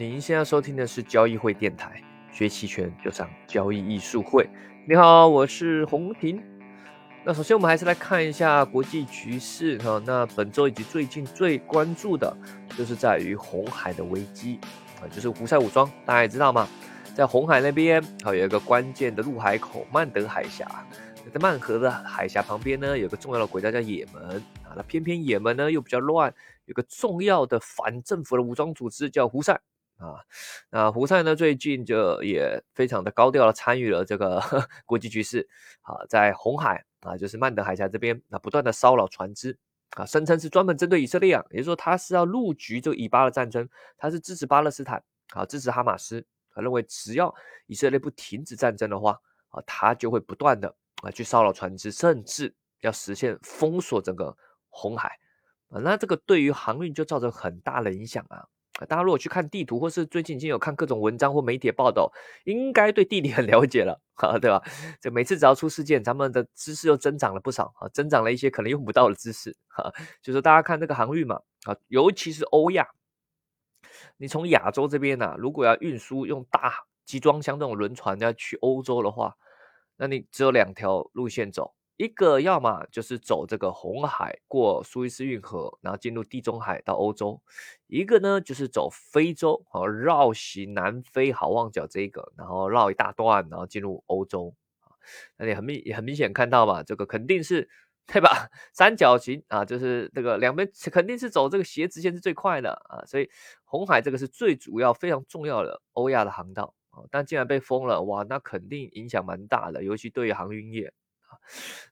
您现在收听的是交易会电台，学期权就上交易艺术会。你好，我是洪婷。那首先我们还是来看一下国际局势哈。那本周以及最近最关注的，就是在于红海的危机啊，就是胡塞武装，大家也知道吗？在红海那边，还有一个关键的陆海口曼德海峡，在曼河的海峡旁边呢，有个重要的国家叫也门啊。那偏偏也门呢又比较乱，有个重要的反政府的武装组织叫胡塞。啊，那胡塞呢？最近就也非常的高调的参与了这个 国际局势啊，在红海啊，就是曼德海峡这边，那不断的骚扰船只啊，声称是专门针对以色列啊，也就是说他是要入局这个以巴的战争，他是支持巴勒斯坦啊，支持哈马斯，他认为只要以色列不停止战争的话啊，他就会不断的啊去骚扰船只，甚至要实现封锁整个红海啊，那这个对于航运就造成很大的影响啊。大家如果去看地图，或是最近已经有看各种文章或媒体报道，应该对地理很了解了，哈，对吧？这每次只要出事件，咱们的知识又增长了不少啊，增长了一些可能用不到的知识，哈。就是大家看这个航运嘛，啊，尤其是欧亚，你从亚洲这边呢，如果要运输用大集装箱这种轮船要去欧洲的话，那你只有两条路线走。一个要么就是走这个红海过苏伊士运河，然后进入地中海到欧洲；一个呢就是走非洲，好绕行南非好望角这一个，然后绕一大段，然后进入欧洲。那你很明也很明显看到嘛，这个肯定是对吧？三角形啊，就是这个两边肯定是走这个斜直线是最快的啊，所以红海这个是最主要、非常重要的欧亚的航道啊。但既然被封了，哇，那肯定影响蛮大的，尤其对于航运业。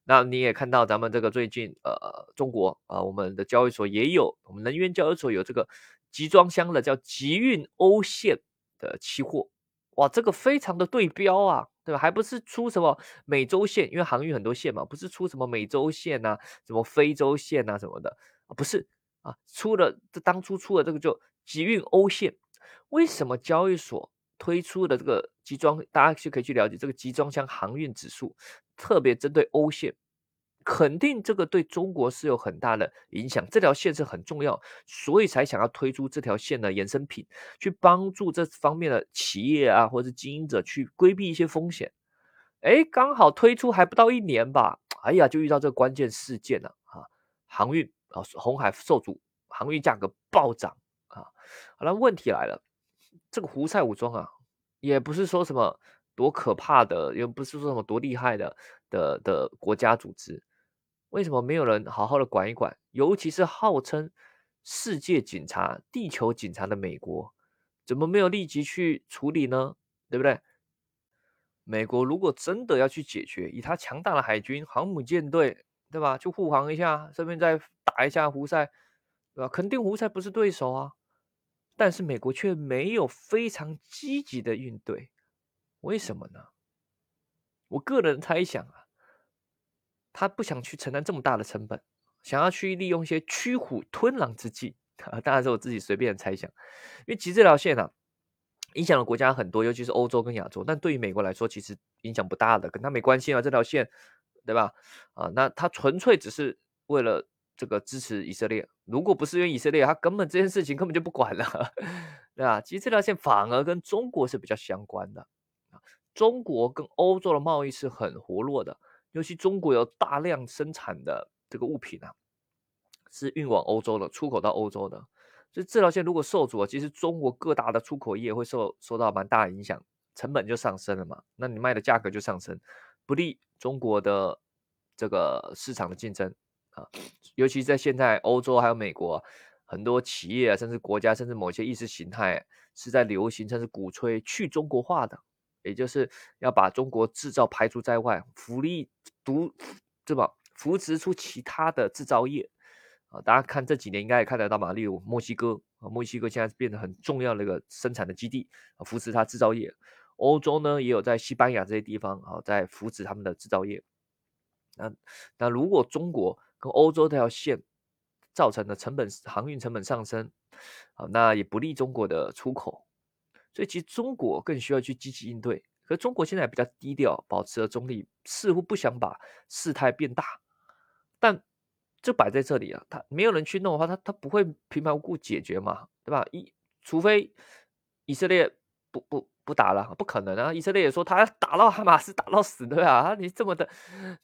那你也看到咱们这个最近呃，中国啊，我们的交易所也有，我们能源交易所有这个集装箱的叫集运欧线的期货，哇，这个非常的对标啊，对吧？还不是出什么美洲线，因为航运很多线嘛，不是出什么美洲线呐，什么非洲线呐什么的，不是啊，出了这当初出了这个就集运欧线，为什么交易所推出的这个集装，大家就可以去了解这个集装箱航运指数。特别针对欧线，肯定这个对中国是有很大的影响。这条线是很重要，所以才想要推出这条线的衍生品，去帮助这方面的企业啊，或者是经营者去规避一些风险。哎，刚好推出还不到一年吧，哎呀，就遇到这个关键事件了啊！航运啊，红海受阻，航运价格暴涨啊！好了，问题来了，这个胡塞武装啊，也不是说什么。多可怕的，又不是说什么多厉害的的的国家组织，为什么没有人好好的管一管？尤其是号称世界警察、地球警察的美国，怎么没有立即去处理呢？对不对？美国如果真的要去解决，以他强大的海军、航母舰队，对吧？去护航一下，顺便再打一下胡塞，对吧？肯定胡塞不是对手啊，但是美国却没有非常积极的应对。为什么呢？我个人猜想啊，他不想去承担这么大的成本，想要去利用一些驱虎吞狼之计啊。当然是我自己随便猜想，因为其实这条线啊，影响了国家很多，尤其是欧洲跟亚洲。但对于美国来说，其实影响不大的，跟他没关系啊。这条线，对吧？啊，那他纯粹只是为了这个支持以色列。如果不是因为以色列，他根本这件事情根本就不管了，对吧？其实这条线反而跟中国是比较相关的。中国跟欧洲的贸易是很活络的，尤其中国有大量生产的这个物品啊，是运往欧洲的，出口到欧洲的。所以这条线如果受阻，其实中国各大的出口业会受受到蛮大的影响，成本就上升了嘛。那你卖的价格就上升，不利中国的这个市场的竞争啊。尤其在现在，欧洲还有美国很多企业啊，甚至国家，甚至某些意识形态是在流行，甚至鼓吹去中国化的。也就是要把中国制造排除在外，福利独对吧？扶持出其他的制造业啊！大家看这几年应该也看得到嘛，例如墨西哥啊，墨西哥现在变得很重要的一个生产的基地啊，扶持它制造业。欧洲呢也有在西班牙这些地方啊，在扶持他们的制造业。那那如果中国跟欧洲这条线造成的成本航运成本上升啊，那也不利中国的出口。所以其实中国更需要去积极应对，可中国现在比较低调，保持了中立，似乎不想把事态变大。但就摆在这里啊，他没有人去弄的话，他他不会平白无故解决嘛，对吧？一除非以色列不不不打了，不可能啊！以色列也说他打到哈马斯打到死对啊，你这么的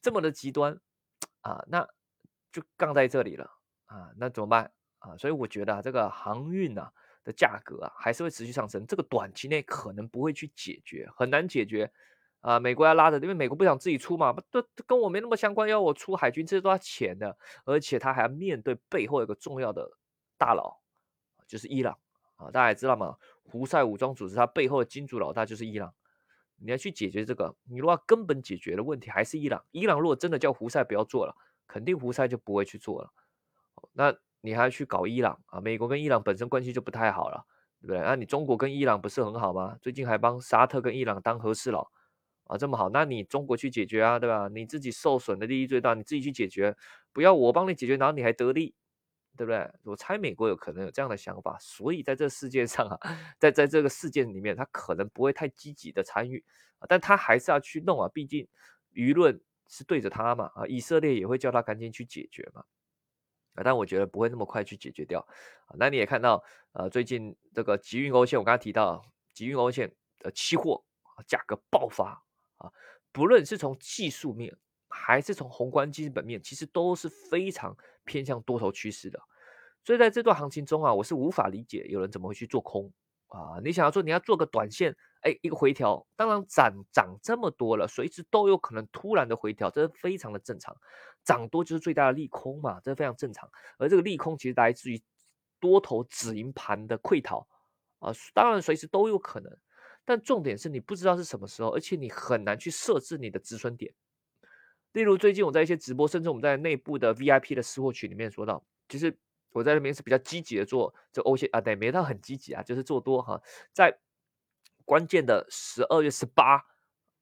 这么的极端啊，那就杠在这里了啊，那怎么办啊？所以我觉得这个航运啊的价格啊还是会持续上升，这个短期内可能不会去解决，很难解决。啊，美国要拉着，因为美国不想自己出嘛，不都跟我没那么相关，要我出海军，这些都要钱的，而且他还要面对背后有个重要的大佬，就是伊朗啊，大家也知道嘛，胡塞武装组织它背后的金主老大就是伊朗，你要去解决这个，你如果根本解决的问题还是伊朗，伊朗如果真的叫胡塞不要做了，肯定胡塞就不会去做了，那你还要去搞伊朗啊？美国跟伊朗本身关系就不太好了，对不对？那你中国跟伊朗不是很好吗？最近还帮沙特跟伊朗当和事佬。啊，这么好，那你中国去解决啊，对吧？你自己受损的利益最大，你自己去解决，不要我帮你解决，然后你还得利，对不对？我猜美国有可能有这样的想法，所以在这世界上啊，在在这个事件里面，他可能不会太积极的参与，但他还是要去弄啊，毕竟舆论是对着他嘛，啊，以色列也会叫他赶紧去解决嘛，啊，但我觉得不会那么快去解决掉，啊，那你也看到，呃，最近这个集运欧线，我刚才提到集运欧线的期货价格爆发。啊，不论是从技术面还是从宏观基本面，其实都是非常偏向多头趋势的。所以在这段行情中啊，我是无法理解有人怎么会去做空啊。你想要做，你要做个短线，哎，一个回调，当然涨涨这么多了，随时都有可能突然的回调，这是非常的正常。涨多就是最大的利空嘛，这非常正常。而这个利空其实来自于多头止盈盘的溃逃啊，当然随时都有可能。但重点是你不知道是什么时候，而且你很难去设置你的止损点。例如最近我在一些直播，甚至我们在内部的 VIP 的私货群里面说到，其实我在那边是比较积极的做这欧线啊，对，没到很积极啊，就是做多哈。在关键的十二月十八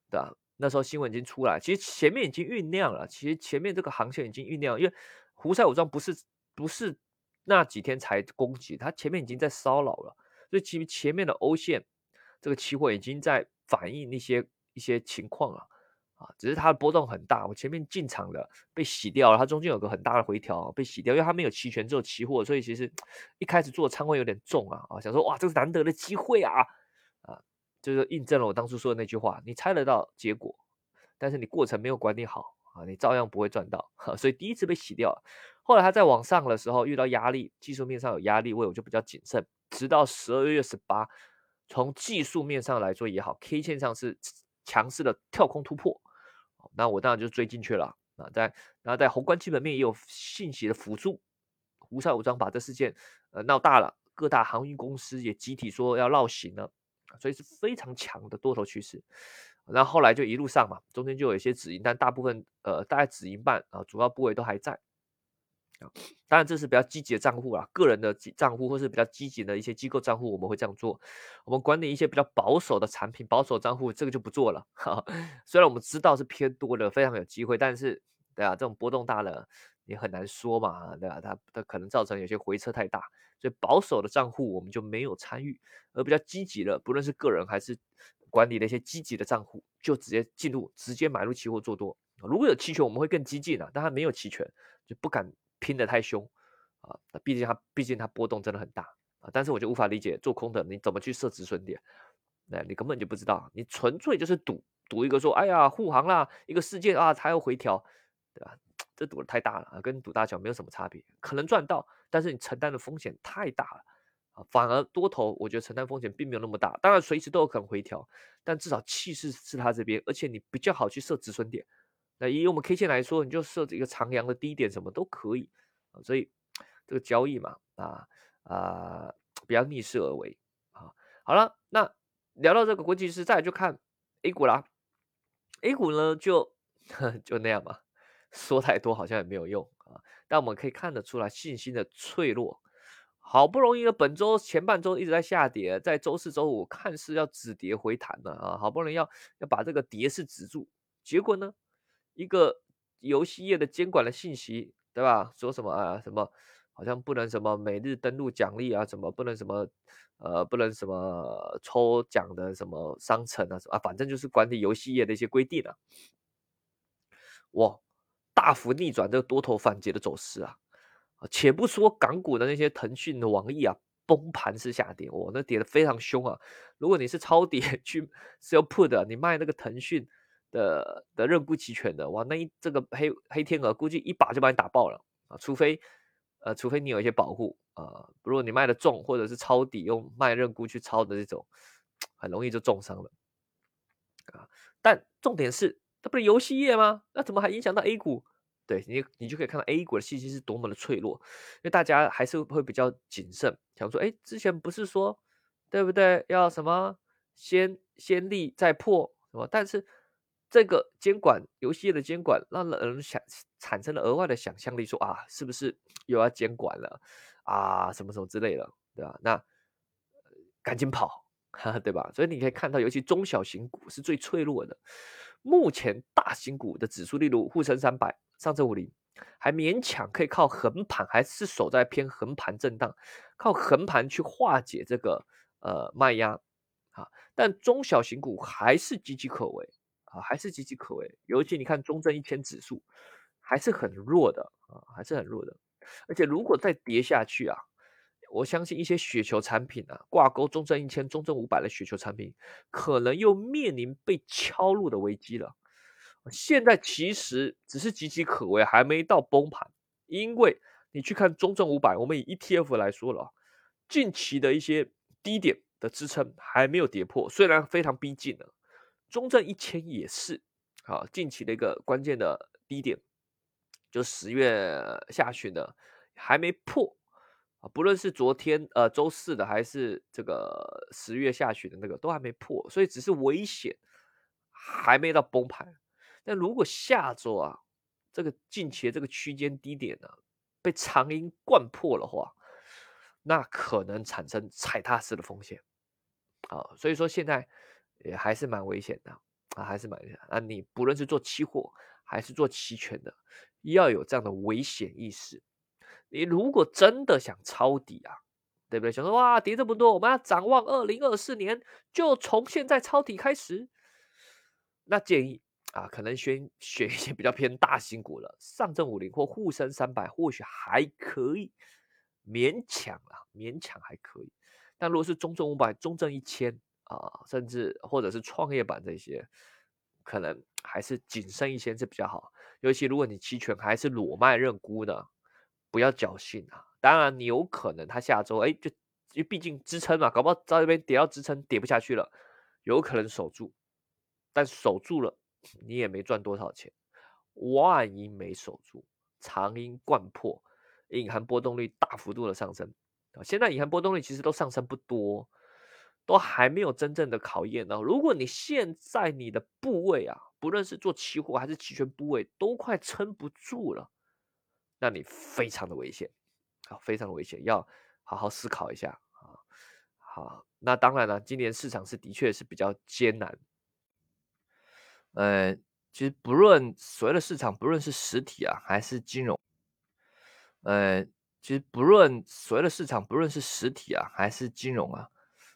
的那时候新闻已经出来，其实前面已经酝酿了，其实前面这个航线已经酝酿，因为胡塞武装不是不是那几天才攻击，它前面已经在骚扰了，所以其实前面的欧线。这个期货已经在反映一些一些情况了，啊，只是它的波动很大。我前面进场的被洗掉了，它中间有个很大的回调被洗掉，因为它没有期权，只有期货，所以其实一开始做仓位有点重啊，啊，想说哇，这是难得的机会啊，啊，就是印证了我当初说的那句话，你猜得到结果，但是你过程没有管理好啊，你照样不会赚到，所以第一次被洗掉了。后来它在往上的时候遇到压力，技术面上有压力位，我就比较谨慎，直到十二月十八。从技术面上来说也好，K 线上是强势的跳空突破，那我当然就追进去了啊。在然后在宏观基本面也有信息的辅助，胡塞武装把这事件呃闹大了，各大航运公司也集体说要绕行了，所以是非常强的多头趋势。然后后来就一路上嘛，中间就有一些止盈，但大部分呃大概止盈半啊，主要部位都还在。当然，这是比较积极的账户啊，个人的账户或是比较积极的一些机构账户，我们会这样做。我们管理一些比较保守的产品，保守账户这个就不做了。哈，虽然我们知道是偏多的，非常有机会，但是对啊，这种波动大了也很难说嘛，对吧？它它可能造成有些回撤太大，所以保守的账户我们就没有参与，而比较积极的，不论是个人还是管理的一些积极的账户，就直接进入，直接买入期货做多。如果有期权，我们会更激进啊，但它没有期权，就不敢。拼的太凶啊！毕竟它毕竟它波动真的很大啊！但是我就无法理解做空的你怎么去设止损点？那你根本就不知道，你纯粹就是赌赌一个说，哎呀护航啦，一个事件啊，它要回调，对吧？这赌的太大了啊，跟赌大小没有什么差别，可能赚到，但是你承担的风险太大了啊！反而多头，我觉得承担风险并没有那么大，当然随时都有可能回调，但至少气势是它这边，而且你比较好去设止损点。那以我们 K 线来说，你就设置一个长阳的低点，什么都可以啊。所以这个交易嘛，啊啊，不要逆势而为啊。好了，那聊到这个国际势，再就看 A 股啦。A 股呢，就 就那样嘛，说太多好像也没有用啊。但我们可以看得出来信心的脆弱。好不容易的本周前半周一直在下跌，在周四周五看似要止跌回弹了啊，好不容易要要把这个跌势止住，结果呢？一个游戏业的监管的信息，对吧？说什么啊？什么好像不能什么每日登录奖励啊？什么不能什么呃不能什么抽奖的什么商城啊？啊，反正就是管理游戏业的一些规定啊。哇，大幅逆转这个多头反击的走势啊！且不说港股的那些腾讯的、网易啊，崩盘式下跌，哇，那跌的非常凶啊！如果你是抄底 去 sell put，你卖那个腾讯的的认沽期权的，哇，那一这个黑黑天鹅估计一把就把你打爆了啊！除非呃，除非你有一些保护啊，如果你卖的重，或者是抄底用卖认沽去抄的这种，很容易就重伤了啊！但重点是，它不是游戏业吗？那怎么还影响到 A 股？对你，你就可以看到 A 股的信息是多么的脆弱，因为大家还是会比较谨慎，想说，哎，之前不是说，对不对？要什么先先立再破，什么？但是这个监管游戏业的监管，让人想产生了额外的想象力，说啊，是不是又要监管了啊？什么什么之类的，对吧？那赶紧跑，对吧？所以你可以看到，尤其中小型股是最脆弱的。目前大型股的指数，例如沪深三百。上证五零还勉强可以靠横盘，还是守在偏横盘震荡，靠横盘去化解这个呃卖压啊。但中小型股还是岌岌可危啊，还是岌岌可危。尤其你看中证一千指数还是很弱的啊，还是很弱的。而且如果再跌下去啊，我相信一些雪球产品啊，挂钩中证一千、中证五百的雪球产品，可能又面临被敲入的危机了。现在其实只是岌岌可危，还没到崩盘。因为你去看中证五百，我们以 ETF 来说了，近期的一些低点的支撑还没有跌破，虽然非常逼近了。中证一千也是，啊，近期的一个关键的低点，就十月下旬的还没破啊。不论是昨天呃周四的，还是这个十月下旬的那个，都还没破，所以只是危险，还没到崩盘。但如果下周啊，这个近期的这个区间低点呢，被长阴灌破的话，那可能产生踩踏式的风险啊，所以说现在也还是蛮危险的啊，还是蛮危险啊。你不论是做期货还是做期权的，要有这样的危险意识。你如果真的想抄底啊，对不对？想说哇，跌这么多，我们要展望二零二四年，就从现在抄底开始，那建议。啊，可能选选一些比较偏大型股了，上证五零或沪深三百或许还可以勉强啊，勉强还可以。但如果是中证五百、中证一千啊，甚至或者是创业板这些，可能还是谨慎一些是比较好。尤其如果你期权还是裸卖认沽的，不要侥幸啊。当然，你有可能它下周哎，就因为毕竟支撑嘛，搞不好在这边跌到支撑跌不下去了，有可能守住，但守住了。你也没赚多少钱，万一没守住，长阴贯破，隐含波动率大幅度的上升！现在隐含波动率其实都上升不多，都还没有真正的考验呢。如果你现在你的部位啊，不论是做期货还是期权部位，都快撑不住了，那你非常的危险啊，非常的危险，要好好思考一下啊。好，那当然了，今年市场是的确是比较艰难。呃，其实不论所谓的市场，不论是实体啊，还是金融，呃，其实不论所谓的市场，不论是实体啊，还是金融啊，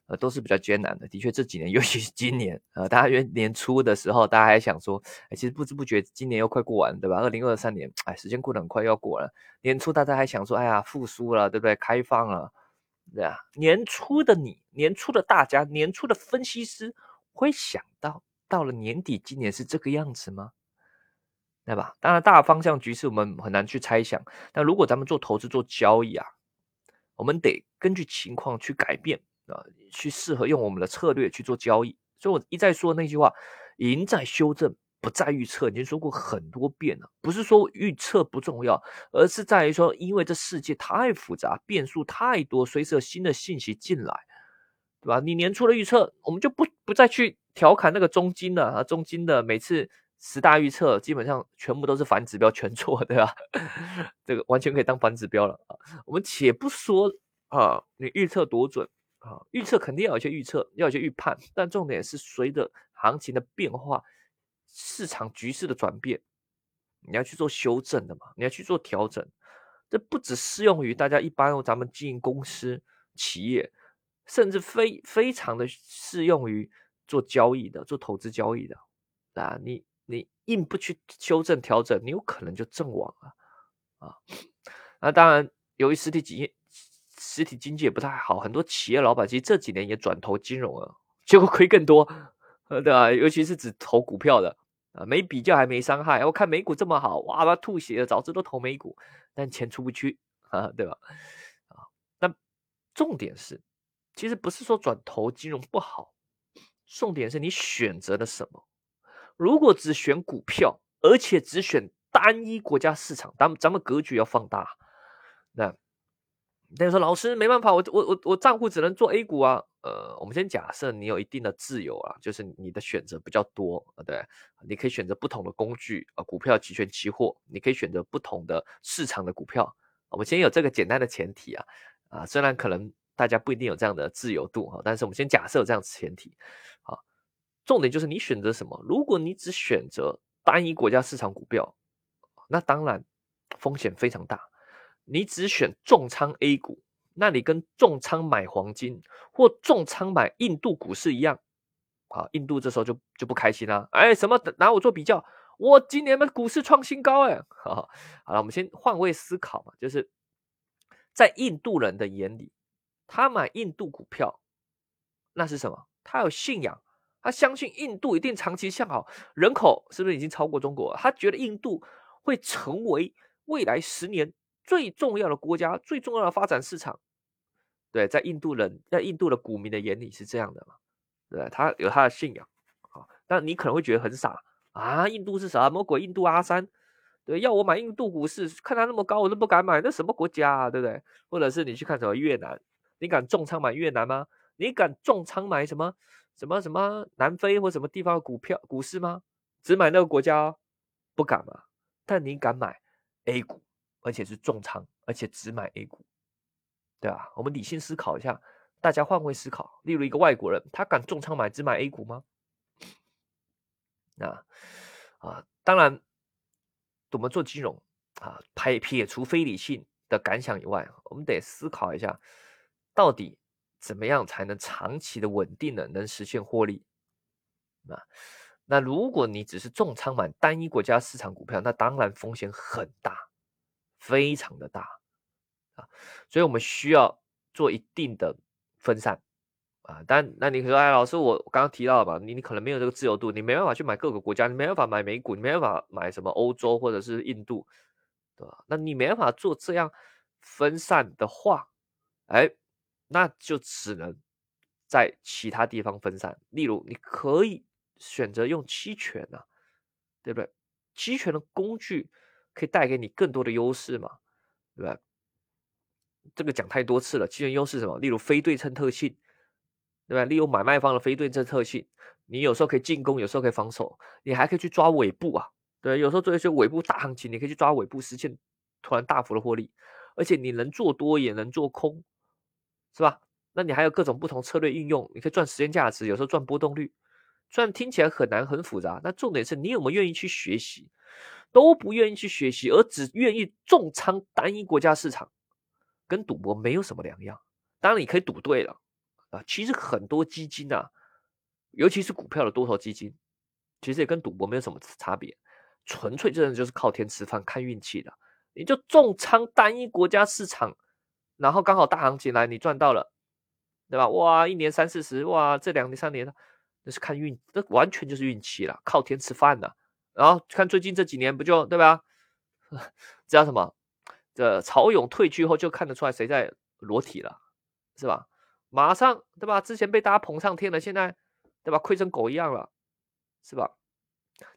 呃，都是比较艰难的。的确，这几年，尤其是今年，呃，大家年年初的时候，大家还想说，哎，其实不知不觉今年又快过完，对吧？二零二三年，哎，时间过得很快，要过了。年初大家还想说，哎呀，复苏了，对不对？开放了，对啊。年初的你，年初的大家，年初的分析师会想到。到了年底，今年是这个样子吗？对吧？当然，大方向局势我们很难去猜想。但如果咱们做投资、做交易啊，我们得根据情况去改变啊，去适合用我们的策略去做交易。所以我一再说那句话：赢在修正，不在预测。已经说过很多遍了，不是说预测不重要，而是在于说，因为这世界太复杂，变数太多，随时有新的信息进来，对吧？你年初的预测，我们就不不再去。调侃那个中金了啊，中金的每次十大预测基本上全部都是反指标全错，对吧？这个完全可以当反指标了啊。我们且不说啊，你预测多准啊，预测肯定要有些预测，要有些预判，但重点是随着行情的变化、市场局势的转变，你要去做修正的嘛，你要去做调整。这不只适用于大家一般咱们经营公司、企业，甚至非非常的适用于。做交易的，做投资交易的，啊，你你硬不去修正调整，你有可能就阵亡了啊。那当然，由于实体企业、实体经济也不太好，很多企业老板其实这几年也转投金融了，结果亏更多，对吧？尤其是只投股票的啊，没比较还没伤害。我看美股这么好，哇，他吐血了，早知都投美股，但钱出不去啊，对吧？啊，但重点是，其实不是说转投金融不好，重点是你选择了什么。如果只选股票，而且只选单一国家市场，咱们咱们格局要放大，那。那说老师没办法，我我我我账户只能做 A 股啊。呃，我们先假设你有一定的自由啊，就是你的选择比较多啊，对，你可以选择不同的工具啊，股票、期权、期货，你可以选择不同的市场的股票。我们先有这个简单的前提啊，啊，虽然可能大家不一定有这样的自由度哈，但是我们先假设有这样前提啊。重点就是你选择什么。如果你只选择单一国家市场股票，那当然风险非常大。你只选重仓 A 股，那你跟重仓买黄金或重仓买印度股市一样，啊，印度这时候就就不开心啦。哎，什么拿我做比较？我今年的股市创新高哎，好，好了，我们先换位思考嘛，就是在印度人的眼里，他买印度股票，那是什么？他有信仰，他相信印度一定长期向好，人口是不是已经超过中国？他觉得印度会成为未来十年。最重要的国家，最重要的发展市场，对，在印度人，在印度的股民的眼里是这样的嘛？对，他有他的信仰啊。但你可能会觉得很傻啊，印度是什么鬼印度阿三，对，要我买印度股市，看它那么高，我都不敢买，那什么国家啊？对不对？或者是你去看什么越南，你敢重仓买越南吗？你敢重仓买什么什么什么南非或什么地方的股票股市吗？只买那个国家，不敢嘛？但你敢买 A 股？而且是重仓，而且只买 A 股，对吧？我们理性思考一下，大家换位思考。例如一个外国人，他敢重仓买只买 A 股吗？那啊，当然，我们做金融啊，排撇除非理性的感想以外，我们得思考一下，到底怎么样才能长期的稳定的能实现获利？那那如果你只是重仓买单一国家市场股票，那当然风险很大。非常的大啊，所以我们需要做一定的分散啊。但那你说，哎，老师，我刚刚提到了嘛，你你可能没有这个自由度，你没办法去买各个国家，你没办法买美股，你没办法买什么欧洲或者是印度，对吧？那你没办法做这样分散的话，哎，那就只能在其他地方分散。例如，你可以选择用期权啊，对不对？期权的工具。可以带给你更多的优势嘛，对吧？这个讲太多次了。期权优势什么？例如非对称特性，对吧？例如买卖方的非对称特性，你有时候可以进攻，有时候可以防守，你还可以去抓尾部啊，对，有时候做一些尾部大行情，你可以去抓尾部，实现突然大幅的获利，而且你能做多也能做空，是吧？那你还有各种不同策略应用，你可以赚时间价值，有时候赚波动率，虽然听起来很难很复杂，那重点是你有没有愿意去学习。都不愿意去学习，而只愿意重仓单一国家市场，跟赌博没有什么两样。当然，你可以赌对了啊。其实很多基金啊，尤其是股票的多头基金，其实也跟赌博没有什么差别，纯粹真的就是靠天吃饭、看运气的。你就重仓单一国家市场，然后刚好大行情来，你赚到了，对吧？哇，一年三四十，哇，这两年三年，那是看运，那完全就是运气了，靠天吃饭的。然后看最近这几年不就对吧？这叫什么？这曹勇退去后就看得出来谁在裸体了，是吧？马上对吧？之前被大家捧上天了，现在对吧？亏成狗一样了，是吧？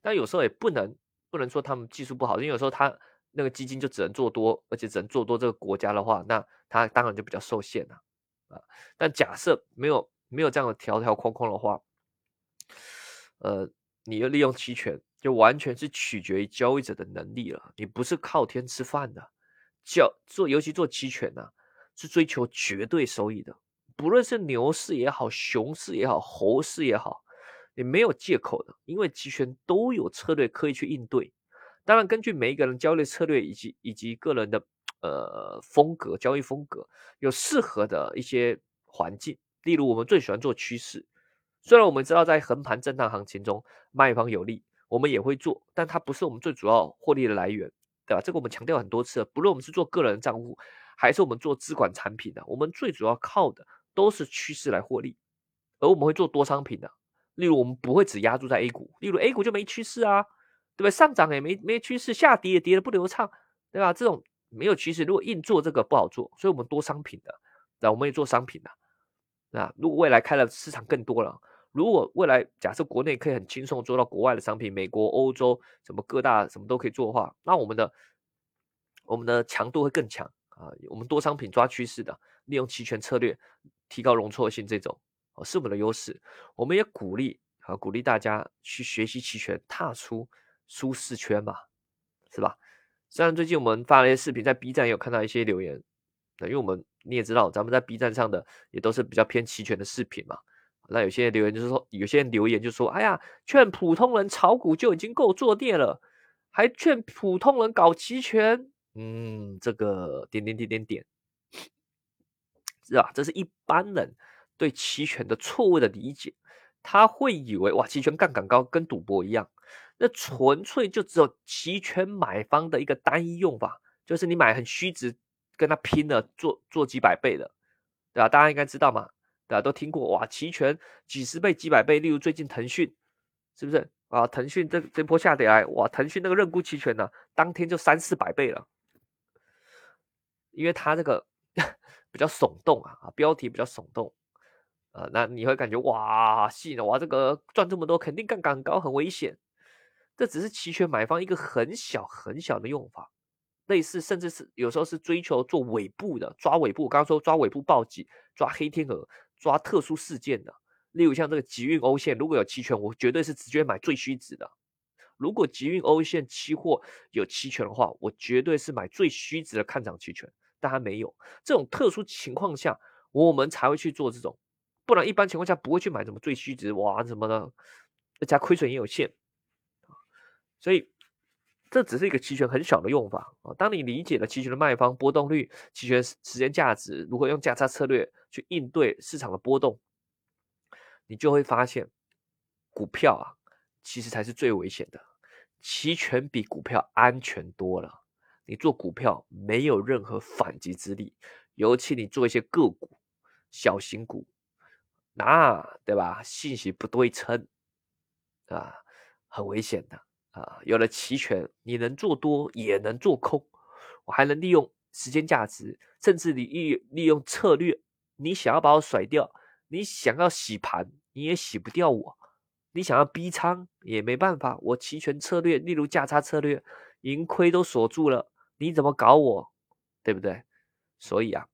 但有时候也不能不能说他们技术不好，因为有时候他那个基金就只能做多，而且只能做多这个国家的话，那他当然就比较受限了啊。但假设没有没有这样的条条框框的话，呃，你要利用期权。就完全是取决于交易者的能力了，你不是靠天吃饭的，交做尤其做期权呢，是追求绝对收益的，不论是牛市也好，熊市也好，猴市也好，你没有借口的，因为期权都有策略可以去应对。当然，根据每一个人交易策略以及以及个人的呃风格交易风格，有适合的一些环境。例如，我们最喜欢做趋势，虽然我们知道在横盘震荡行情中卖方有利。我们也会做，但它不是我们最主要获利的来源，对吧？这个我们强调很多次。不论我们是做个人账户，还是我们做资管产品的，我们最主要靠的都是趋势来获利，而我们会做多商品的，例如我们不会只压注在 A 股，例如 A 股就没趋势啊，对不对？上涨也没没趋势，下跌也跌的不流畅，对吧？这种没有趋势，如果硬做这个不好做，所以我们多商品的，那我们也做商品的，那如果未来开了市场更多了。如果未来假设国内可以很轻松做到国外的商品，美国、欧洲什么各大什么都可以做的话，那我们的我们的强度会更强啊！我们多商品抓趋势的，利用期权策略提高容错性，这种哦是我们的优势。我们也鼓励啊，鼓励大家去学习期权，踏出舒适圈嘛，是吧？虽然最近我们发了一些视频，在 B 站也有看到一些留言，因为我们你也知道，咱们在 B 站上的也都是比较偏期权的视频嘛。那有些留言就是说，有些人留言就说：“哎呀，劝普通人炒股就已经够作孽了，还劝普通人搞期权。”嗯，这个点点点点点，是吧？这是一般人对期权的错误的理解，他会以为哇，期权杠杆高，跟赌博一样，那纯粹就只有期权买方的一个单一用法，就是你买很虚值，跟他拼了做做几百倍的，对吧？大家应该知道嘛。大家都听过哇，期权几十倍、几百倍，例如最近腾讯，是不是啊？腾讯这这波下跌来，哇，腾讯那个认沽期权呢，当天就三四百倍了，因为它这个 比较耸动啊，啊，标题比较耸动啊，那你会感觉哇，信了哇，这个赚这么多，肯定杠杆高，很危险。这只是期权买方一个很小很小的用法。类似，甚至是有时候是追求做尾部的，抓尾部。刚刚说抓尾部暴击，抓黑天鹅，抓特殊事件的。例如像这个集运欧线，如果有期权，我绝对是直接买最虚值的。如果集运欧线期货有期权的话，我绝对是买最虚值的看涨期权。但它没有这种特殊情况下，我们才会去做这种，不然一般情况下不会去买什么最虚值哇什么的，而且亏损也有限所以。这只是一个期权很小的用法啊。当你理解了期权的卖方波动率、期权时间价值，如何用价差策略去应对市场的波动，你就会发现，股票啊，其实才是最危险的。期权比股票安全多了。你做股票没有任何反击之力，尤其你做一些个股、小型股，那对吧？信息不对称啊，很危险的。啊，有了期权，你能做多也能做空，我还能利用时间价值，甚至你利利用策略。你想要把我甩掉，你想要洗盘，你也洗不掉我。你想要逼仓也没办法，我期权策略，例如价差策略，盈亏都锁住了，你怎么搞我？对不对？所以啊，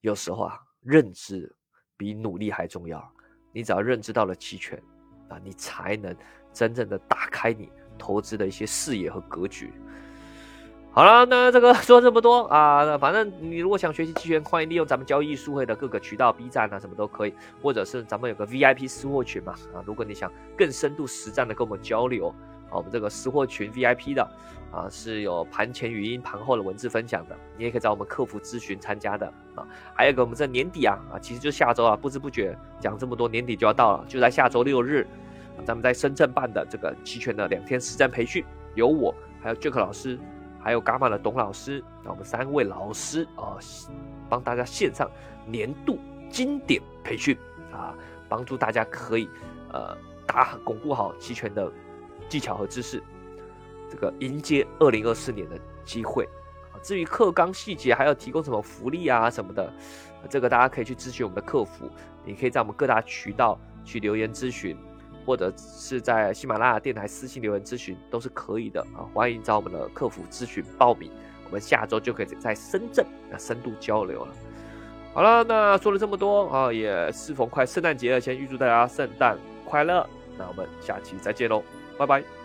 有时候啊，认知比努力还重要。你只要认知到了期权啊，你才能。真正的打开你投资的一些视野和格局。好了，那这个说这么多啊，反正你如果想学习期权，欢迎利用咱们交易术会的各个渠道，B 站啊什么都可以，或者是咱们有个 VIP 私货群嘛啊，如果你想更深度实战的跟我们交流啊，我们这个私货群 VIP 的啊是有盘前语音、盘后的文字分享的，你也可以找我们客服咨询参加的啊。还有个我们这年底啊啊，其实就下周啊，不知不觉讲这么多，年底就要到了，就在下周六日。咱们在深圳办的这个期权的两天实战培训，有我，还有 Jack 老师，还有伽马的董老师，那我们三位老师啊，帮大家线上年度经典培训啊，帮助大家可以呃打巩固好期权的技巧和知识，这个迎接二零二四年的机会。至于课纲细节，还要提供什么福利啊什么的，这个大家可以去咨询我们的客服，你可以在我们各大渠道去留言咨询。或者是在喜马拉雅电台私信留言咨询都是可以的啊，欢迎找我们的客服咨询报名，我们下周就可以在深圳啊深度交流了。好了，那说了这么多啊，也适逢快圣诞节了，先预祝大家圣诞快乐，那我们下期再见喽，拜拜。